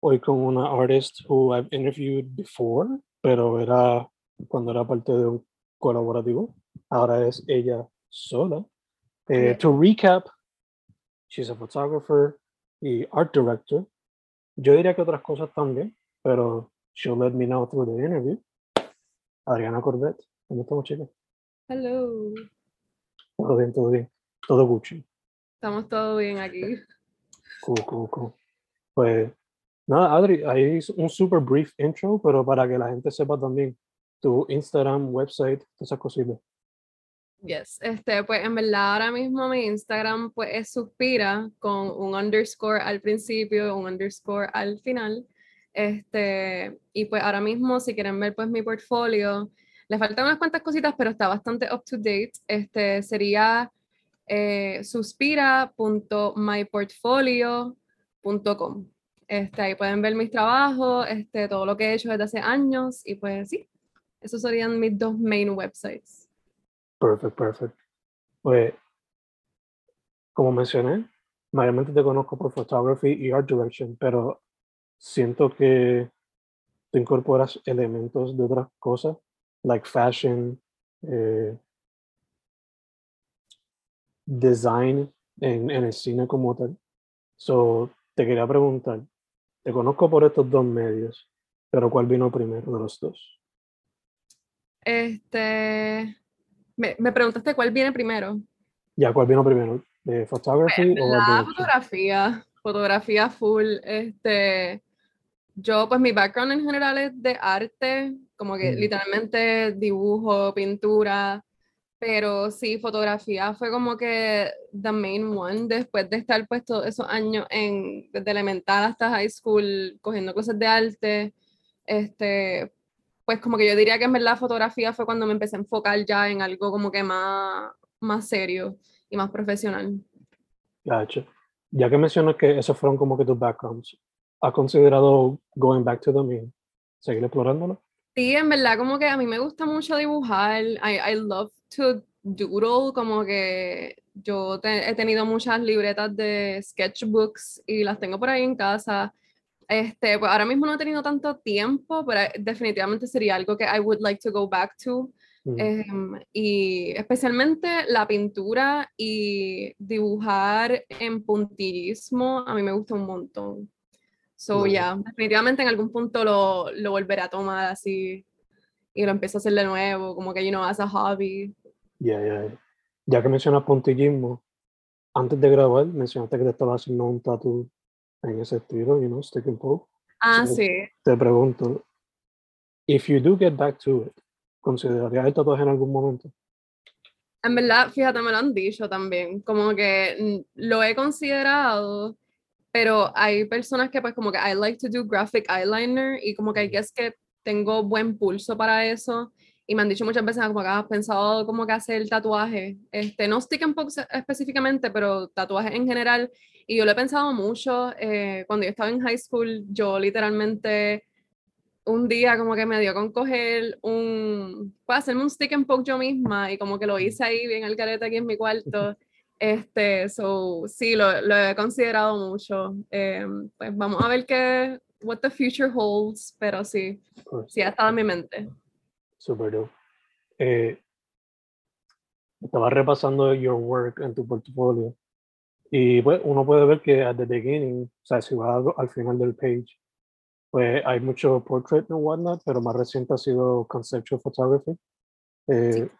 hoy con una artist who I've interviewed before, pero era cuando era parte de un colaborativo. Ahora es ella sola. Eh, to recap, she's a photographer y art director. Yo diría que otras cosas también, pero she'll let me know through the interview. Adriana Corbett, ¿cómo estamos, chicas? Hello. Todo bien, todo bien. Todo Gucci. Estamos todo bien aquí. Cool, cool, cool. Pues nada, Adri, ahí es un super brief intro, pero para que la gente sepa también tu Instagram, website, esas cositas. Yes, este, pues en verdad ahora mismo mi Instagram pues es Suspira con un underscore al principio, un underscore al final. Este, y pues ahora mismo si quieren ver pues mi portfolio, le faltan unas cuantas cositas, pero está bastante up to date. Este sería eh, suspira.myportfolio.com. Este, ahí pueden ver mis trabajos, este, todo lo que he hecho desde hace años y pues sí, esos serían mis dos main websites. Perfect, perfect. Pues, como mencioné, mayormente te conozco por photography y art direction, pero siento que tú incorporas elementos de otras cosas, like fashion, eh, design en, en el cine como tal. So, te quería preguntar, te conozco por estos dos medios, pero ¿cuál vino primero de los dos? Este, me, me preguntaste cuál viene primero. Ya, ¿cuál vino primero? ¿De photography o La fotografía, fotografía full. Este, yo, pues mi background en general es de arte, como que Mm. literalmente dibujo, pintura, pero sí, fotografía fue como que the main one después de estar pues todos esos años en, desde elemental hasta high school, cogiendo cosas de arte, este, pues como que yo diría que en verdad fotografía fue cuando me empecé a enfocar ya en algo como que más, más serio y más profesional. Gotcha. Ya que mencionas que esos fueron como que tus backgrounds, ¿has considerado going back to them y seguir explorándolo? Sí, en verdad, como que a mí me gusta mucho dibujar. I, I love to doodle, como que yo te- he tenido muchas libretas de sketchbooks y las tengo por ahí en casa. Este, pues ahora mismo no he tenido tanto tiempo, pero definitivamente sería algo que I would like to go back to. Mm. Em, y especialmente la pintura y dibujar en puntillismo, a mí me gusta un montón. So, ya, definitivamente en algún punto lo, lo volveré a tomar así y lo empiezo a hacer de nuevo, como que, you know, as a hobby. Ya, ya, ya. Ya que mencionas puntillismo, antes de grabar mencionaste que te estabas haciendo un tatu en ese estilo, you know, stick and poke. Ah, Sí. sí. Te pregunto, if you do get back to it, ¿considerarías el tatuaje en algún momento? En verdad, fíjate, me lo han dicho también, como que lo he considerado, pero hay personas que pues como que I like to do graphic eyeliner y como que I guess que tengo buen pulso para eso y me han dicho muchas veces como que has pensado como que hacer tatuaje, este, no stick and poke específicamente, pero tatuajes en general y yo lo he pensado mucho, eh, cuando yo estaba en high school yo literalmente un día como que me dio con coger un, pues hacerme un stick and poke yo misma y como que lo hice ahí bien al carete aquí en mi cuarto. Este, so, sí, lo, lo he considerado mucho. Eh, pues vamos a ver qué, what the future holds, pero sí, sí ha estado en mi mente. Super dope. Eh, estaba repasando your work en tu portfolio y pues uno puede ver que at the beginning, o sea, si va al final del page, pues hay mucho portrait and whatnot, pero más reciente ha sido conceptual photography. Eh,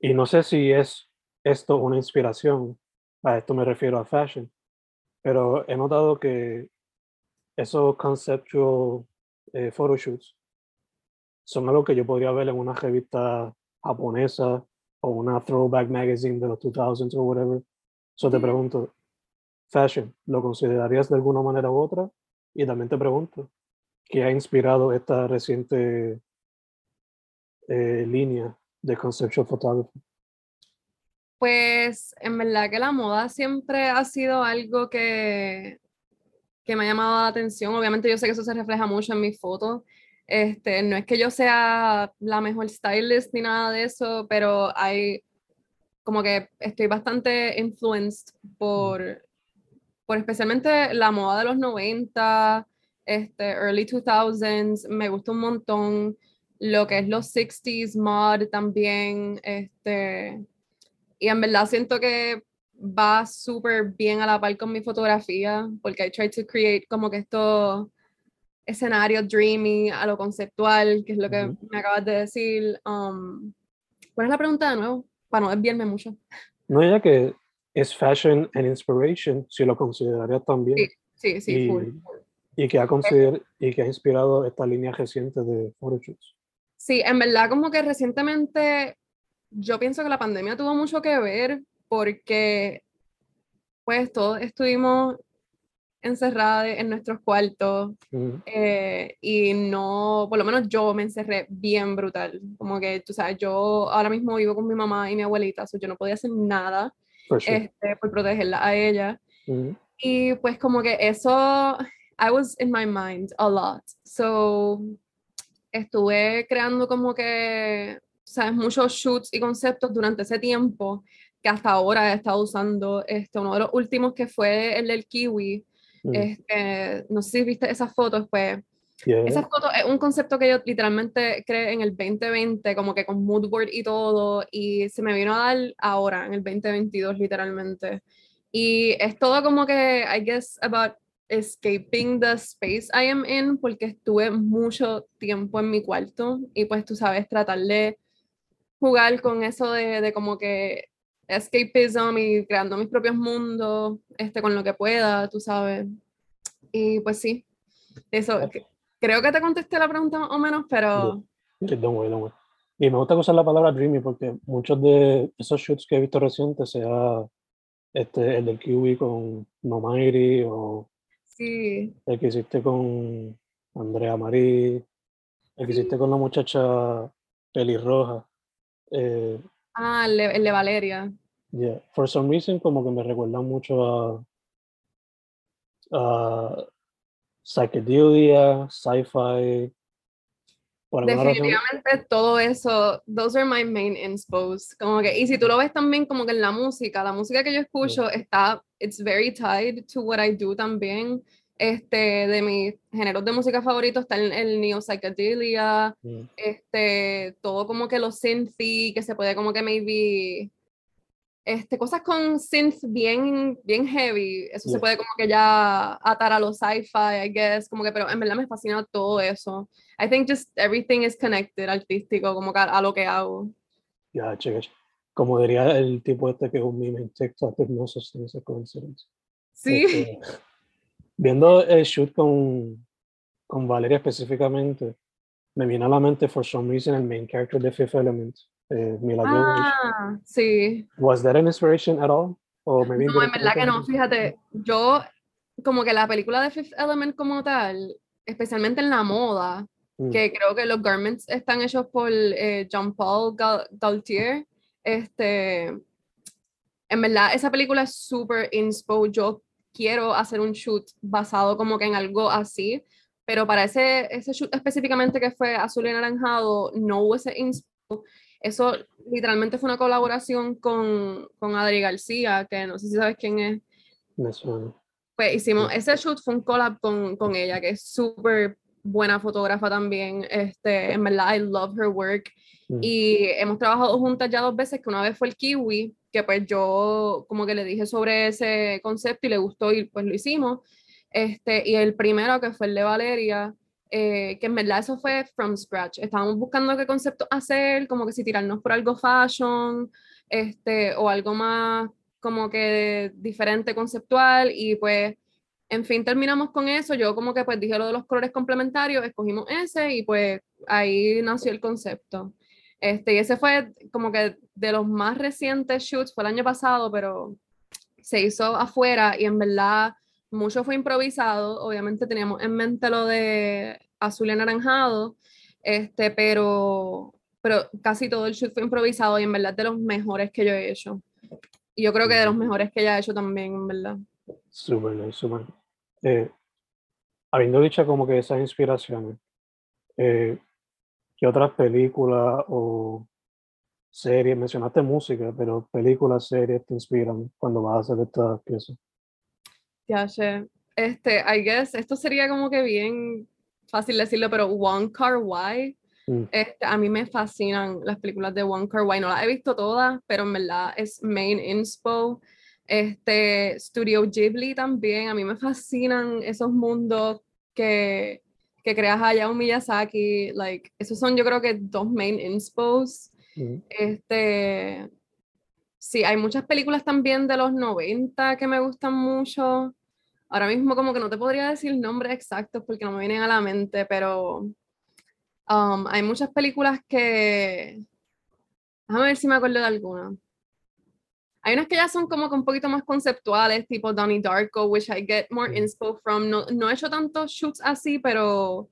y no sé si es esto una inspiración, a esto me refiero a fashion, pero he notado que esos conceptual eh, photoshoots son algo que yo podría ver en una revista japonesa o una throwback magazine de los 2000s o whatever. So te pregunto, fashion, ¿lo considerarías de alguna manera u otra? Y también te pregunto, ¿qué ha inspirado esta reciente eh, línea de conceptual photography? Pues en verdad que la moda siempre ha sido algo que, que me ha llamado la atención. Obviamente yo sé que eso se refleja mucho en mis fotos. Este, no es que yo sea la mejor stylist ni nada de eso, pero hay como que estoy bastante influenced por, por especialmente la moda de los 90, este, early 2000s, me gusta un montón lo que es los 60s mod también, este, y en verdad siento que va súper bien a la par con mi fotografía, porque I try to create como que estos escenarios dreamy, a lo conceptual, que es lo que me acabas de decir. Um, ¿Cuál es la pregunta de nuevo? Para no desviarme mucho. No, ya que es fashion and inspiration, si lo consideraría también. Sí, sí, sí. Y, full, y, que ha consider y que ha inspirado esta línea reciente de photoshoots. Sí, en verdad como que recientemente yo pienso que la pandemia tuvo mucho que ver porque pues todos estuvimos encerrados en nuestros cuartos eh, y no, por lo menos yo me encerré bien brutal, como que tú sabes, yo ahora mismo vivo con mi mamá y mi abuelita, so yo no podía hacer nada este, por protegerla a ella. Y pues como que eso, I was in my mind a lot, so estuve creando como que sabes, muchos shoots y conceptos durante ese tiempo que hasta ahora he estado usando. Este, uno de los últimos que fue el del kiwi. Mm. Este, no sé si viste esas fotos, pues. Esas fotos es un concepto que yo literalmente creé en el 2020, como que con moodboard y todo, y se me vino a dar ahora, en el 2022, literalmente. Y es todo como que, I guess, about escaping the space I am in, porque estuve mucho tiempo en mi cuarto y pues tú sabes, tratar de jugar con eso de, de como que escapism y creando mis propios mundos este, con lo que pueda, tú sabes. Y pues sí, eso, creo que te contesté la pregunta más o menos, pero... Sí, don't worry, don't worry. Y me gusta usar la palabra dreamy porque muchos de esos shoots que he visto recientes, sea este, el del Kiwi con Nomairi o sí. el que hiciste con Andrea Marí, el que hiciste con la muchacha pelirroja, eh, ah, el de, el de, Valeria. Yeah, for some reason como que me recuerda mucho a, a psychedelia, sci-fi. Definitivamente razón. todo eso, those are my main inspos. Como que, y si tú lo ves también como que en la música, la música que yo escucho yeah. está, it's very tied to what I do también este, de mis géneros de música favoritos está el, el neo psychedelia, mm. este, todo como que lo synthy, que se puede como que maybe, este, cosas con synth bien, bien heavy, eso yeah. se puede como que ya atar a los sci-fi, I guess, como que, pero en verdad me fascina todo eso. I think just everything is connected, artístico, como que a, a lo que hago. Ya, yeah, Como diría el tipo este que es un meme en TikTok, no esa coincidencia. Sí. Este, viendo el shoot con, con Valeria específicamente, me viene a la mente, for some reason, el main character de Fifth Element, eh, Ah, sí. Was that an inspiration at all? O maybe no, en verdad que no, fíjate, yo, como que la película de Fifth Element como tal, especialmente en la moda, mm. que creo que los garments están hechos por eh, Jean-Paul Gaultier, este, en verdad, esa película es súper inspo, yo quiero hacer un shoot basado como que en algo así, pero para ese, ese shoot específicamente que fue azul y anaranjado, no hubo ese inspo. Eso literalmente fue una colaboración con, con Adri García, que no sé si sabes quién es. Me suena. Pues hicimos, ese shoot fue un collab con, con ella, que es súper buena fotógrafa también. Este, en verdad, I love her work. Mm. Y hemos trabajado juntas ya dos veces, que una vez fue el Kiwi, que pues yo como que le dije sobre ese concepto y le gustó y pues lo hicimos. Este, y el primero que fue el de Valeria, eh, que en verdad eso fue from scratch. Estábamos buscando qué concepto hacer, como que si tirarnos por algo fashion, este, o algo más como que diferente conceptual y pues en fin terminamos con eso yo como que pues dije lo de los colores complementarios escogimos ese y pues ahí nació el concepto este y ese fue como que de los más recientes shoots fue el año pasado pero se hizo afuera y en verdad mucho fue improvisado obviamente teníamos en mente lo de azul y anaranjado este pero pero casi todo el shoot fue improvisado y en verdad de los mejores que yo he hecho y yo creo que de los mejores que ella ha hecho también, en verdad. Súper, súper. Eh, habiendo dicho como que esas inspiraciones, eh, ¿qué otras películas o series, mencionaste música, pero películas, series te inspiran cuando vas a hacer estas piezas? Ya sé. Este, I guess, esto sería como que bien fácil decirlo, pero One Car Why Mm. Este, a mí me fascinan las películas de Wong Kar Wai, no las he visto todas, pero en verdad es main inspo. Este, Studio Ghibli también, a mí me fascinan esos mundos que, que creas Hayao Miyazaki, like, esos son yo creo que dos main inspos. Mm. Este, sí, hay muchas películas también de los 90 que me gustan mucho. Ahora mismo como que no te podría decir nombres exactos porque no me vienen a la mente, pero Um, hay muchas películas que. Déjame ver si me acuerdo de alguna. Hay unas que ya son como que un poquito más conceptuales, tipo Donnie Darko, which I get more inspo from. No, no he hecho tantos shoots así, pero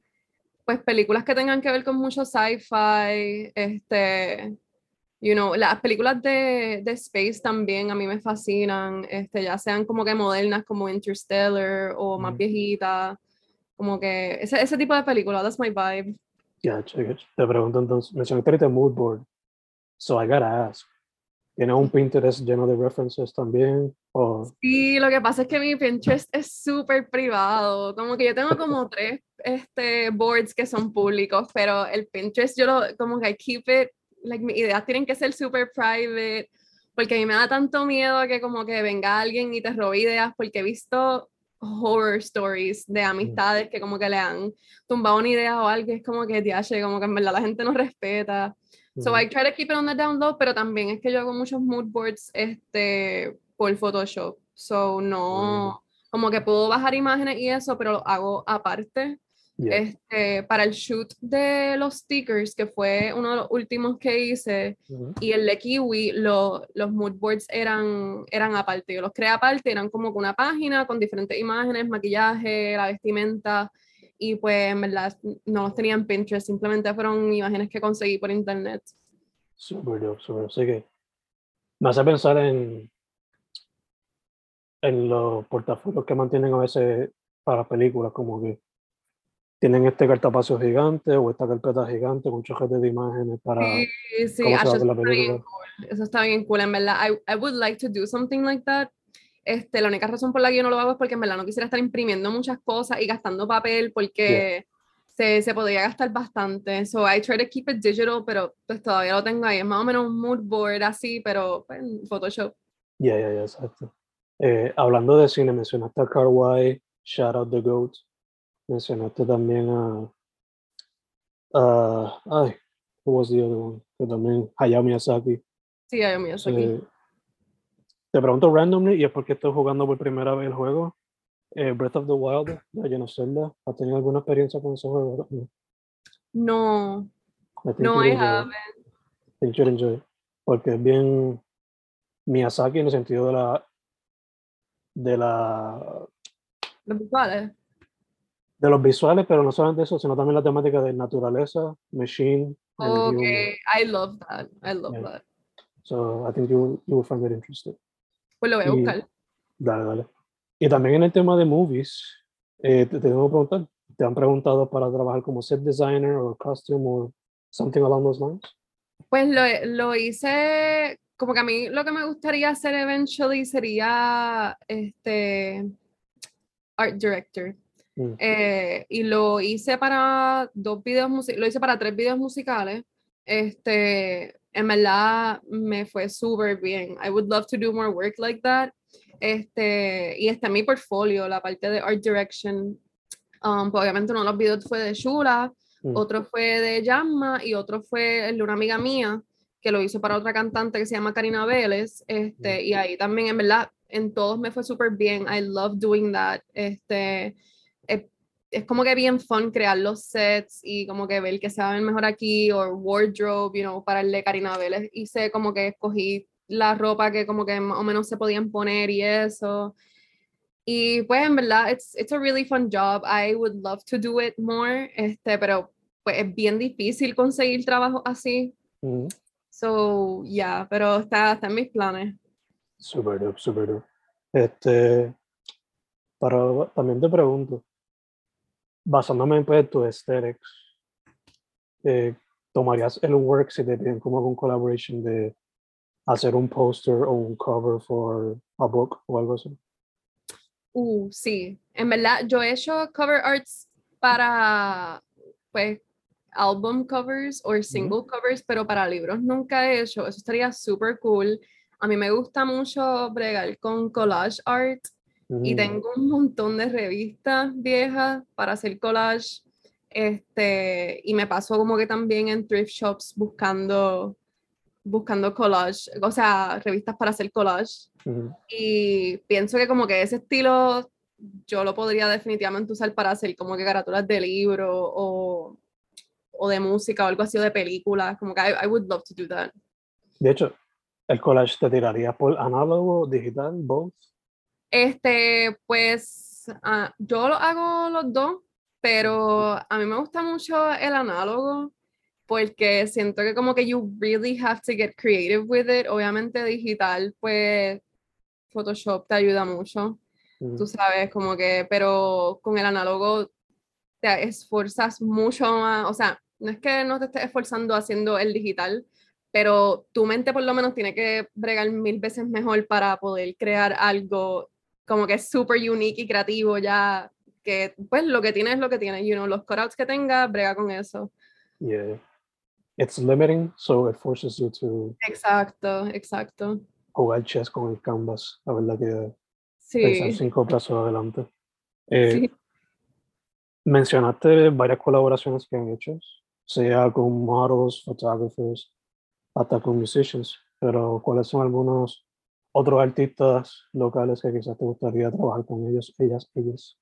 pues películas que tengan que ver con mucho sci-fi, este, you know, las películas de, de, space también a mí me fascinan, este, ya sean como que modernas como Interstellar o más viejitas, como que ese, ese tipo de películas, that's my vibe. Yeah, te pregunto entonces, mencionaste ahorita mood board, so I gotta ask, ¿tienes un Pinterest lleno de references también? O... Sí, lo que pasa es que mi Pinterest es súper privado, como que yo tengo como tres este, boards que son públicos, pero el Pinterest yo lo, como que I keep it, like mis ideas tienen que ser súper private, porque a mí me da tanto miedo que como que venga alguien y te robe ideas, porque he visto horror stories de amistades que como que le han tumbado una idea o algo, es como que diache, como que en verdad la gente no respeta. So I try to keep it on the down low, pero también es que yo hago muchos mood boards este, por Photoshop. So no, como que puedo bajar imágenes y eso, pero lo hago aparte. Este, para el shoot de los stickers, que fue uno de los últimos que hice, y el de Kiwi, lo, los mood boards eran, eran aparte. Yo los creé aparte, eran como una página con diferentes imágenes, maquillaje, la vestimenta, y pues en verdad no los tenía en Pinterest, simplemente fueron imágenes que conseguí por internet. Súper súper. Así que me hace pensar en, en los portafolios que mantienen a veces para películas, como que tienen este cartapacio gigante o esta carpeta gigante con chojetes de imágenes para sí, sí, eso, está bien cool. eso está bien cool, en verdad. I, I, would like to do something like that. Este, la única razón por la que yo no lo hago es porque en verdad no quisiera estar imprimiendo muchas cosas y gastando papel porque se, se, podría gastar bastante. So I try to keep it digital, pero pues todavía lo tengo ahí. Es más o menos un mood board así, pero pues, en Photoshop. Ya, yeah, ya, yeah, exacto. Eh, hablando de cine, mencionaste a Carway, Shout Out the Goat mencionaste también a, a ay, who was the other one? Que también Hayao Miyazaki. Sí, Hayao Miyazaki. Eh, te pregunto randomly y es porque estoy jugando por primera vez el juego. Eh, Breath of the Wild de Legend of Zelda. ¿Has tenido alguna experiencia con ese juego? No. No, I haven't. I think enjoy. Porque es bien Miyazaki en el sentido de la de la los visuales de los visuales, pero no solamente eso, sino también la temática de naturaleza, machine. Okay, I love that. I love yeah. that. So I think you, you will find it interesting. Pues lo voy a buscar. Dale, dale. Y también en el tema de movies, eh, te, tengo que preguntar, te han preguntado para trabajar como set designer o costume o something along those lines? Pues lo, lo hice, como que a mí lo que me gustaría hacer eventually sería este art director. Mm. Eh, y lo hice para dos videos musicales, lo hice para tres videos musicales. Este, en verdad me fue súper bien. I would love to do more work like that. Este, y está en mi portfolio, la parte de art direction. Um, pues obviamente uno de los videos fue de Shula, Mm. otro fue de Yamma y otro fue el de una amiga mía que lo hizo para otra cantante que se llama Karina Vélez. Este, y ahí también, en verdad, en todos me fue súper bien. I love doing that. Este, es, como que bien fun crear los sets y como que ver que se va a ver mejor aquí o wardrobe, you know, para el de Karina Vélez. Hice como que escogí la ropa que como que más o menos se podían poner y eso. Y pues en verdad, it's, it's a really fun job. I would love to do it more, este, pero pues es bien difícil conseguir trabajo así. Mm. So, yeah, pero está, está en mis planes. Super dope. Este, pero también te pregunto, basándome pues, en tu aesthetics, eh, ¿tomarías el work si te piden como algún collaboration de hacer un poster o un cover for a book o algo así? Uh, sí. En verdad, yo he hecho cover arts para, pues, album covers o single covers, pero para libros nunca he hecho. Eso estaría súper cool. A mí me gusta mucho bregar con collage art y Mm, tengo un montón de revistas viejas para hacer collage. Este, y me paso como que también en thrift shops buscando, buscando collage, o sea, revistas para hacer collage. ujú. Y pienso que como que ese estilo yo lo podría definitivamente usar para hacer como que carátulas de libro o, o de música o algo así o de películas. Como que I, I would love to do that. De hecho, ¿el collage te tiraría por análogo, digital, both? Este, pues ah, yo lo hago los dos, pero a mí me gusta mucho el análogo porque siento que como que you really have to get creative with it. Obviamente digital, pues Photoshop te ayuda mucho. Ujú. tú sabes, como que, pero con el análogo te esfuerzas mucho más, o sea, no es que no te estés esforzando haciendo el digital, pero tu mente por lo menos tiene que bregar mil veces mejor para poder crear algo como que es súper unique y creativo ya, que pues lo que tienes es lo que tienes, you know, los cutouts que tengas, brega con eso. Yeah. It's limiting, so it forces you to Exacto, exacto. jugar chess con el canvas. La verdad que pensar Sí, cinco pasos adelante. Eh, sí. Mencionaste varias colaboraciones que han hecho, sea con models, photographers, hasta con musicians, pero ¿cuáles son algunos otros artistas locales que quizás te gustaría trabajar con ellos, ellas, ellos?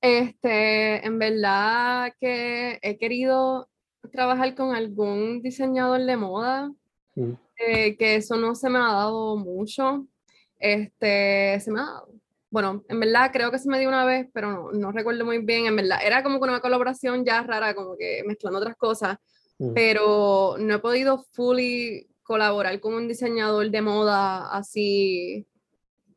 Este, en verdad que he querido trabajar con algún diseñador de moda, Mm, eh, que eso no se me ha dado mucho. Este, se me ha dado. Bueno, en verdad creo que se me dio una vez, pero no, no recuerdo muy bien. En verdad, era como una colaboración ya rara, como que mezclando otras cosas, mm, pero no he podido fully colaborar con un diseñador de moda así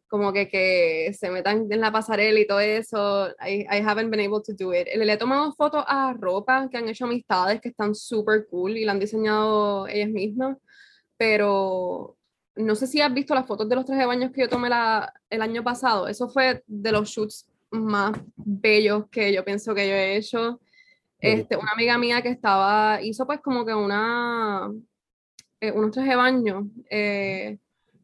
como que, que se metan en la pasarela y todo eso. I, I haven't been able to do it. Le he tomado fotos a ropa que han hecho amistades que están súper cool y la han diseñado ellas mismas, pero no sé si has visto las fotos de los trajes de baño que yo tomé la, el año pasado. Eso fue de los shoots más bellos que yo pienso que yo he hecho. Este, una amiga mía que estaba, hizo pues como que una, eh, unos trajes de baño, eh,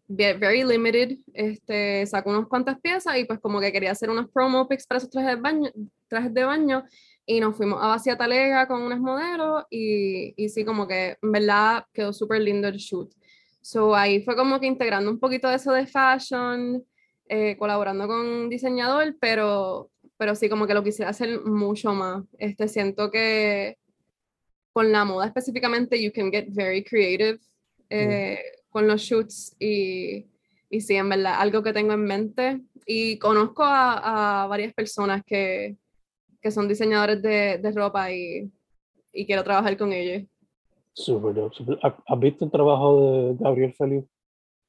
ve- very limited, este, sacó unas cuantas piezas y pues como que quería hacer unos promo pics para esos trajes de baño, trajes de baño y nos fuimos a Vacía Talega con unos modelos y, y sí, como que en verdad quedó súper lindo el shoot. So ahí fue como que integrando un poquito de eso de fashion, eh, colaborando con un diseñador, pero, pero sí, como que lo quisiera hacer mucho más. Este, siento que con la moda específicamente, you can get very creative eh, con los shoots y, y sí, en verdad, algo que tengo en mente. Y conozco a, a varias personas que, que son diseñadores de, de ropa y, y quiero trabajar con ellos. Super dope. super- ¿Ha- ¿Has visto el trabajo de Gabriel Feliu?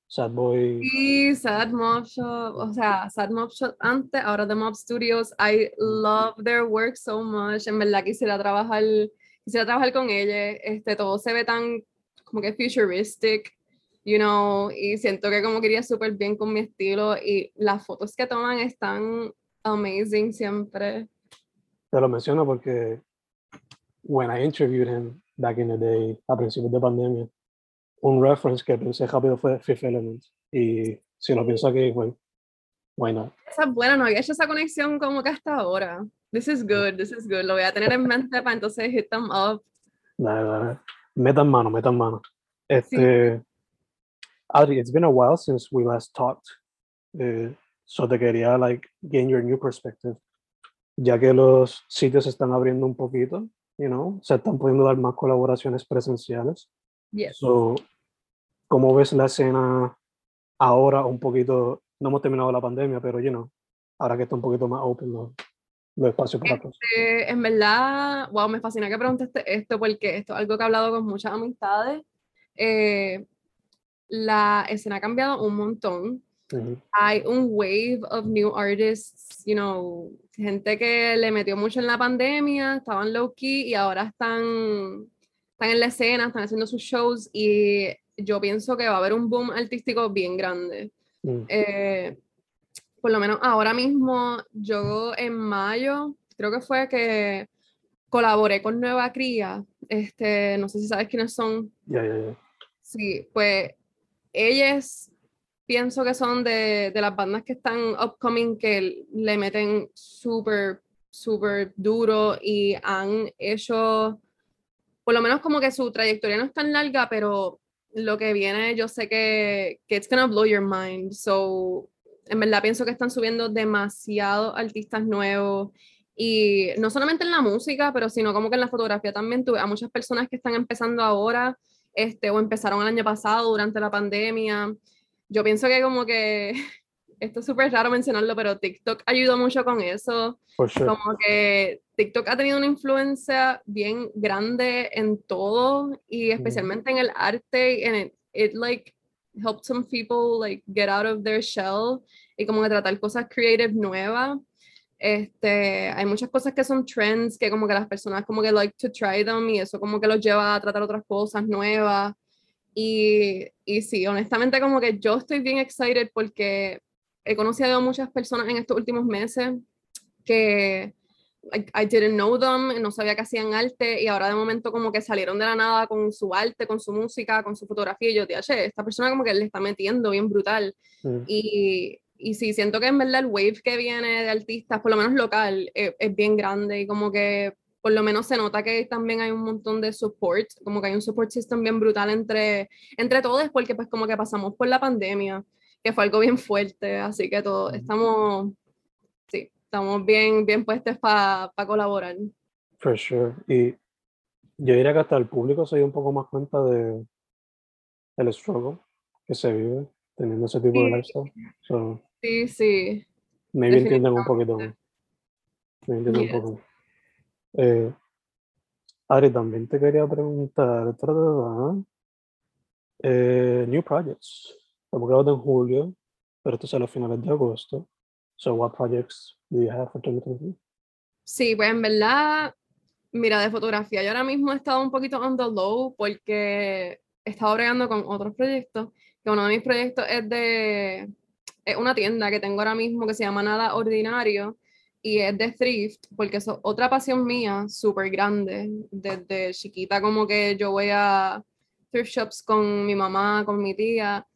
Sad Boy. Sí, Sad Mob Shop, o sea, Sad Mob Shop antes, ahora The Mob Studios. I love their work so much. En verdad quisiera trabajar, quisiera trabajar con ella. Este, todo se ve tan como que futuristic, you know, y siento que como quería súper bien con mi estilo y las fotos que toman están amazing siempre. Te lo menciono porque when I interviewed him back in the day, a principios de pandemia, un reference que pensé rápido fue Fifth Element. Y si lo pienso aquí, bueno, not? Esa es buena, no había hecho esa conexión como que hasta ahora. This is good, this is good. Lo voy a tener en mente para entonces hit them up. Dale, dale. Metan mano, metan mano. Este, Adri, it's been a while since we last talked. Eh, so te quería, like, gain your new perspective. Ya que los sitios se están abriendo un poquito, you know, se están pudiendo dar más colaboraciones presenciales. Yes. So, ¿Cómo ves la escena ahora un poquito? No hemos terminado la pandemia, pero, you know, ahora que está un poquito más open los, los espacios para todos. Eh, en verdad, wow, me fascina que preguntaste esto porque esto es algo que he hablado con muchas amistades. Eh, la escena ha cambiado un montón. Ujú. Hay un wave of new artists, you know, gente que le metió mucho en la pandemia, estaban low key y ahora están, están en la escena, están haciendo sus shows y yo pienso que va a haber un boom artístico bien grande. Mm. Eh, por lo menos ahora mismo, yo en mayo, creo que fue que colaboré con Nueva Cría. Este, no sé si sabes quiénes son. Ya, ya, ya. Sí, pues ellas pienso que son de, de las bandas que están upcoming que le meten súper, súper duro y han hecho, por lo menos como que su trayectoria no es tan larga, pero lo que viene yo sé que, que it's gonna blow your mind. So, en verdad pienso que están subiendo demasiados artistas nuevos y no solamente en la música, pero sino como que en la fotografía también tuve a muchas personas que están empezando ahora este, o empezaron el año pasado durante la pandemia. Yo pienso que como que, esto es súper raro mencionarlo, pero TikTok ayudó mucho con eso. Sure. Como que TikTok ha tenido una influencia bien grande en todo y especialmente en el arte. And it, it like helped some people like get out of their shell y como que tratar cosas creative nuevas. Este, hay muchas cosas que son trends que como que las personas como que like to try them y eso como que los lleva a tratar otras cosas nuevas. Y, y sí, honestamente como que yo estoy bien excited porque he conocido a muchas personas en estos últimos meses que like, I didn't know them, no sabía que hacían arte y ahora de momento como que salieron de la nada con su arte, con su música, con su fotografía y yo, che, esta persona como que le está metiendo bien brutal. Mm. Y, y sí, siento que en verdad el wave que viene de artistas, por lo menos local, es, es bien grande y como que por lo menos se nota que también hay un montón de support, como que hay un support system bien brutal entre, entre todos, porque pues como que pasamos por la pandemia, que fue algo bien fuerte, así que todos estamos, sí, estamos bien, bien puestos para colaborar. For sure. Y yo diría que hasta el público se dio un poco más cuenta de el struggle que se vive teniendo ese tipo de lifestyle. So, Sí, sí. maybe entienden un poquito más. Maybe entienden Yes. un poco más. Eh, Ari, también te quería preguntar, eh, new projects. Estamos grabando en julio, pero esto sale a finales de agosto. So, what projects do you have for 2023? Sí, pues en verdad, mira, de fotografía, yo ahora mismo he estado un poquito on the low porque he estado bregando con otros proyectos, que uno de mis proyectos es de, es una tienda que tengo ahora mismo que se llama Nada Ordinario y es de thrift, porque es otra pasión mía súper grande. Desde chiquita como que yo voy a thrift shops con mi mamá, con mi tía,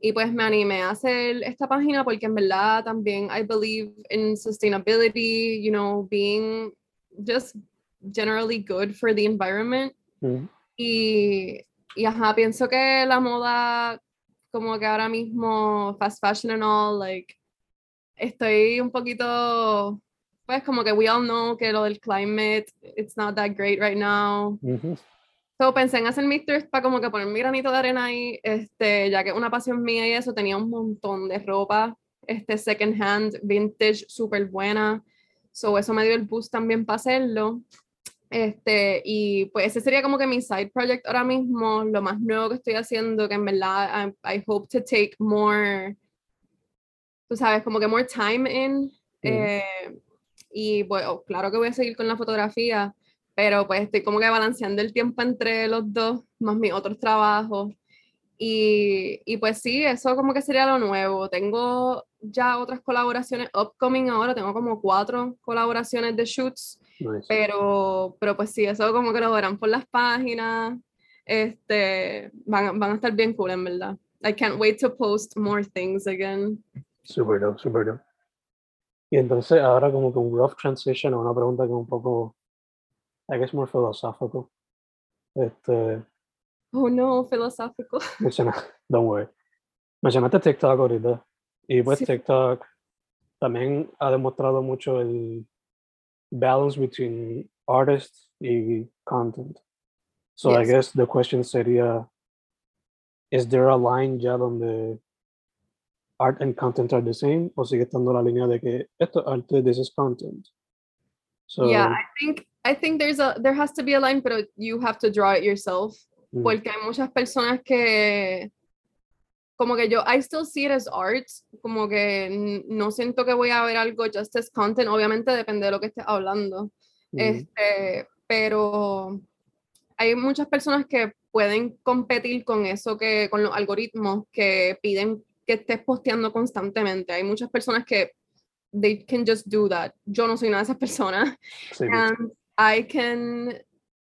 y pues me animé a hacer esta página porque en verdad también I believe in sustainability, you know, being just generally good for the environment. Mm, Y, y ajá, pienso que la moda, como que ahora mismo, fast fashion and all, like, estoy un poquito, pues como que we all know que lo del climate, it's not that great right now. ujú. So, pensé en hacer mi thrift para como que poner mi granito de arena ahí, este, ya que es una pasión mía y eso, tenía un montón de ropa, este, second hand, vintage, súper buena. So, eso me dio el boost también para hacerlo. Este, y pues ese sería como que mi side project ahora mismo, lo más nuevo que estoy haciendo, que en verdad I, hope to take more, tú sabes, como que more time in. Eh, y bueno, claro que voy a seguir con la fotografía, pero pues estoy como que balanceando el tiempo entre los dos, más mis otros trabajos. Y, y, pues sí, eso como que sería lo nuevo. Tengo ya otras colaboraciones upcoming ahora, tengo como cuatro colaboraciones de shoots, pero, pero pues sí, eso como que lo verán por las páginas. Este, van, van a estar bien cool, en verdad. I can't wait to post more things again. Super dope, super dope. Y entonces ahora como que un rough transition a una pregunta que un poco, I guess more filosófico. Este, uh, oh no, filosófico. don't worry. Mencionaste TikTok ahorita. Y pues TikTok también ha demostrado mucho el balance between artists y content. So I guess the question sería, is there a line ya donde art and content are the same o sigue estando la línea de que esto es arte, this is content? So, yeah, I think I think there's a there has to be a line, pero you have to draw it yourself. Mm. Porque hay muchas personas que como que yo, I still see it as art, como que no siento que voy a ver algo just as content, obviamente depende de lo que estés hablando, mm. este, pero hay muchas personas que pueden competir con eso, que con los algoritmos que piden que estés posteando constantemente. Hay muchas personas que they can just do that. Yo no soy una de esas personas. And I can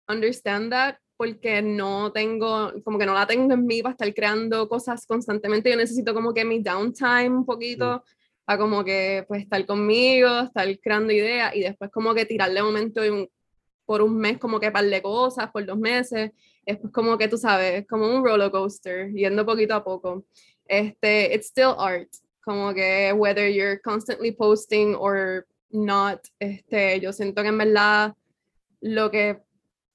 understand that porque no tengo, como que no la tengo en mí para estar creando cosas constantemente. Yo necesito como que mi downtime un poquito, para como que pues estar conmigo, estar creando ideas y después como que tirarle un momento por un mes como que par de cosas, por dos meses. Después como que tú sabes, como un roller coaster, yendo poquito a poco. Este, it's still art, como que whether you're constantly posting or not, este, yo siento que en verdad lo que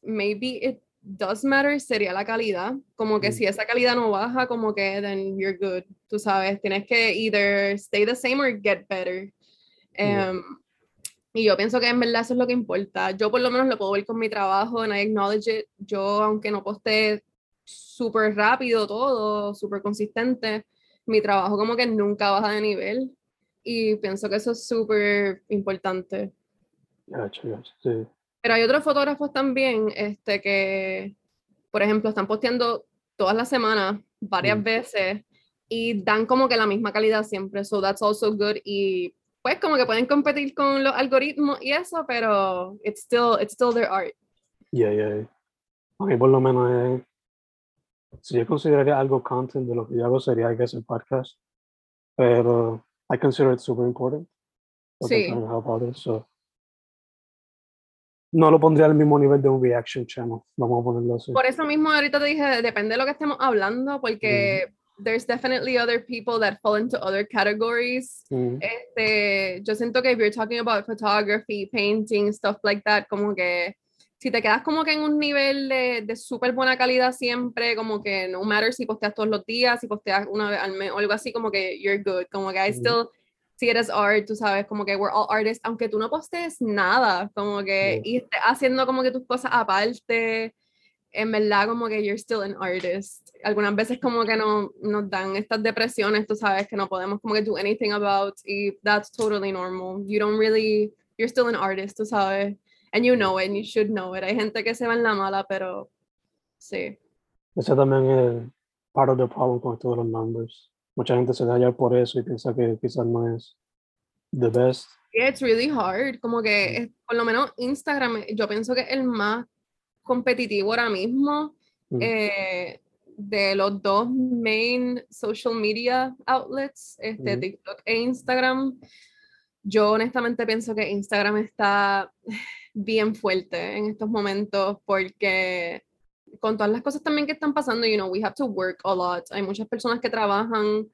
maybe it does matter sería la calidad, como que si esa calidad no baja, como que then you're good, tú sabes, tienes que either stay the same or get better. Um, y yo pienso que en verdad eso es lo que importa. Yo por lo menos lo puedo ver con mi trabajo, and I acknowledge it. Yo, aunque no poste súper rápido todo, súper consistente, mi trabajo como que nunca baja de nivel. Y pienso que eso es súper importante. sí. Pero hay otros fotógrafos también este, que, por ejemplo, están posteando todas las semanas, varias mm. veces, y dan como que la misma calidad siempre. So that's also good. Y pues como que pueden competir con los algoritmos y eso, pero it's still, it's still their art. Yeah, yeah. Mí por lo menos si yo consideraría algo content de lo que yo hago sería, I guess, el podcast. Pero I consider it super important. Sí. so no lo pondría al mismo nivel de un reaction channel, vamos a ponerlo así. Por eso mismo ahorita te dije, depende de lo que estemos hablando, porque there's definitely other people that fall into other categories. este, yo siento que if you're talking about photography, painting, stuff like that, como que si te quedas como que en un nivel de, de súper buena calidad siempre, como que no matter si posteas todos los días, si posteas una vez al mes o algo así, como que you're good, como que I still si eres art, tú sabes, como que we're all artists, aunque tú no postees nada, como que, y estés haciendo como que tus cosas aparte, en verdad como que you're still an artist. Algunas veces como que no, nos dan estas depresiones, tú sabes, que no podemos como que do anything about, y that's totally normal. You don't really, you're still an artist, tú sabes, and you know it, and you should know it. Hay gente que se va en la mala, pero sí. Eso también es part of the problem con todos los numbers mucha gente se da por eso y piensa que quizás no es the best. Yeah, it's really hard. Como que por lo menos Instagram, yo pienso que es el más competitivo ahora mismo mm. eh, de los dos main social media outlets, este, TikTok e Instagram. Yo honestamente pienso que Instagram está bien fuerte en estos momentos porque con todas las cosas también que están pasando, you know, we have to work a lot. Hay muchas personas que trabajan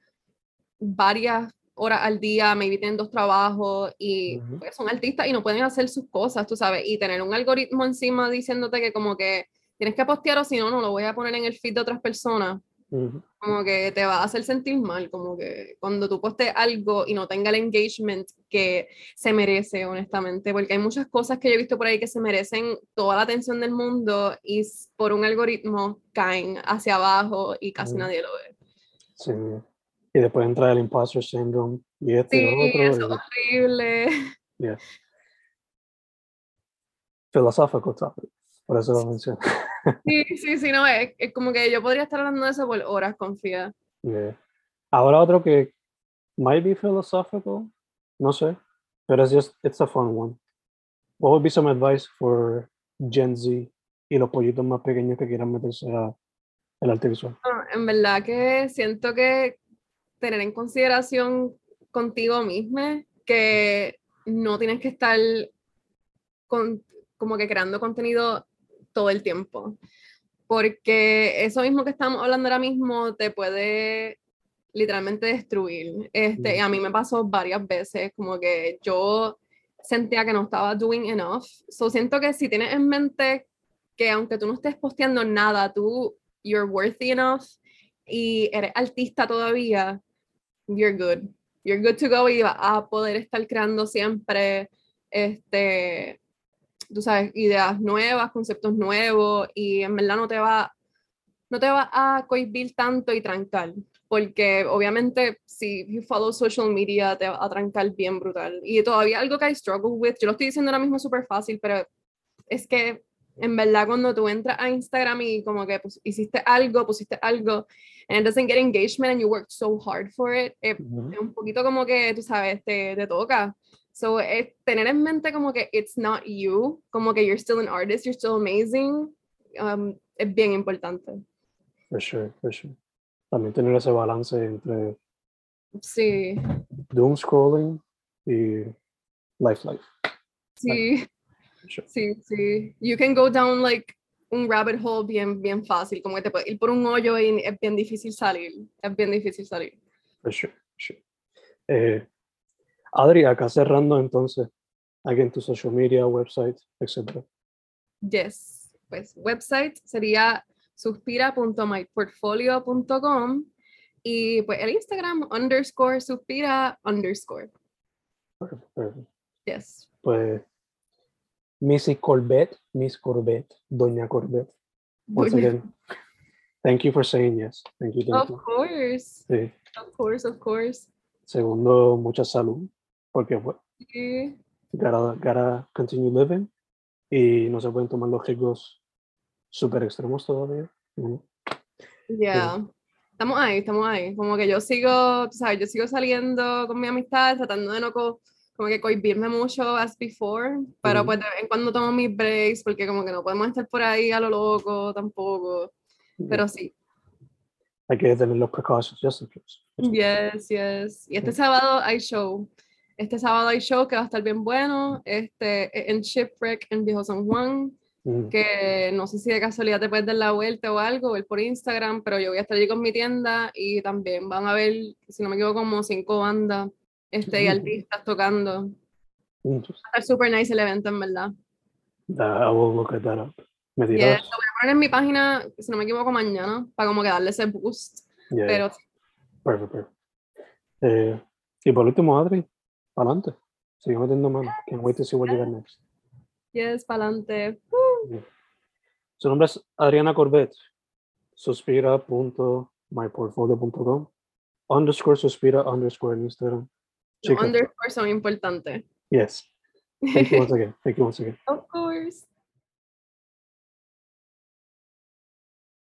varias horas al día, maybe tienen dos trabajos y pues, son artistas y no pueden hacer sus cosas, tú sabes, y tener un algoritmo encima diciéndote que como que tienes que postear o si no, no lo voy a poner en el feed de otras personas. Como que te va a hacer sentir mal, como que cuando tú postes algo y no tenga el engagement que se merece, honestamente, porque hay muchas cosas que yo he visto por ahí que se merecen toda la atención del mundo y por un algoritmo caen hacia abajo y casi nadie lo ve. Sí. Y después entra el imposter syndrome y esto y Sí, otro. eso es horrible. yeah. Philosophical topic. Por eso lo menciono. Sí, sí, sí, no, es, es como que yo podría estar hablando de eso por horas, confía. Yeah. Ahora otro que might be philosophical, no sé, pero es just, it's a fun one. What would be some advice for Gen Z y los pollitos más pequeños que quieran meterse a el arte visual? Ah, En verdad que siento que tener en consideración contigo misma que no tienes que estar con, como que creando contenido todo el tiempo. Porque eso mismo que estamos hablando ahora mismo te puede literalmente destruir. Este, y a mí me pasó varias veces, como que yo sentía que no estaba doing enough. So siento que si tienes en mente que aunque tú no estés posteando nada, tú, you're worthy enough y eres artista todavía, you're good. You're good to go y vas a poder estar creando siempre, este, tú sabes, ideas nuevas, conceptos nuevos y en verdad no te va, no te va a cohibir tanto y trancar. Porque obviamente si you follow social media te va a trancar bien brutal. Y todavía algo que I struggle with, yo lo estoy diciendo ahora mismo súper fácil, pero es que en verdad cuando tú entras a Instagram y como que pues, hiciste algo, pusiste algo, and it doesn't get engagement and you worked so hard for it, eh, Ujú. es un poquito como que, tú sabes, te, te toca. So, es tener en mente como que it's not you, como que you're still an artist, you're still amazing, um, es bien importante. For sure, for sure. También tener ese balance entre Sí, doom scrolling y life life. sí, sure. sí, sí. You can go down like un rabbit hole bien, bien fácil, como que te puedes ir por un hoyo y es bien difícil salir, es bien difícil salir. For sure, for sure. Eh, Adri, acá cerrando entonces, again tu social media, website, etc. Yes, pues website sería suspira.myportfolio.com y pues el Instagram underscore suspira underscore. Perfect, perfect. Yes. Pues Missy Corbett, Miss Corbett, Doña Corbett. Once Doña- again, thank you for saying yes. Thank you, thank Of you. course, Sí. of course, of course. Segundo, mucha salud, porque pues, Sí, gotta, gotta continue living y no se pueden tomar los riesgos súper extremos todavía. Ujú. yeah. Estamos ahí, estamos ahí. Como que yo sigo, tú sabes, yo sigo saliendo con mi amistad, tratando de no co- como que cohibirme mucho as before, pero Ujú. pues de vez en cuando tomo mis breaks porque como que no podemos estar por ahí a lo loco tampoco, pero sí. Hay que tener los precautions, just in case. Yes, yes. Y este sábado hay show. Este sábado hay show que va a estar bien bueno. Este, en Shipwreck en Viejo San Juan. Ujú. Que no sé si de casualidad te puedes dar la vuelta o algo, ver por Instagram, pero yo voy a estar allí con mi tienda y también van a ver, si no me equivoco, como cinco bandas este, y Mm. artistas tocando. Mm, Va a estar super nice el evento, en verdad. I will look at that up. ¿Me dirás? lo voy a poner en mi página, si no me equivoco, mañana, para como que darle ese boost. Yeah, Pero Perfect, perfect. Eh, y por último, Adri, adelante. Sigue metiendo mano. Can't wait to see what you got next. yes, para adelante. Su nombre es Adriana Corbett. Suspira.myportfolio.com underscore suspira underscore en Instagram. Chica, underscores son importantes. yes. Thank you once again. Thank you once again. Of course.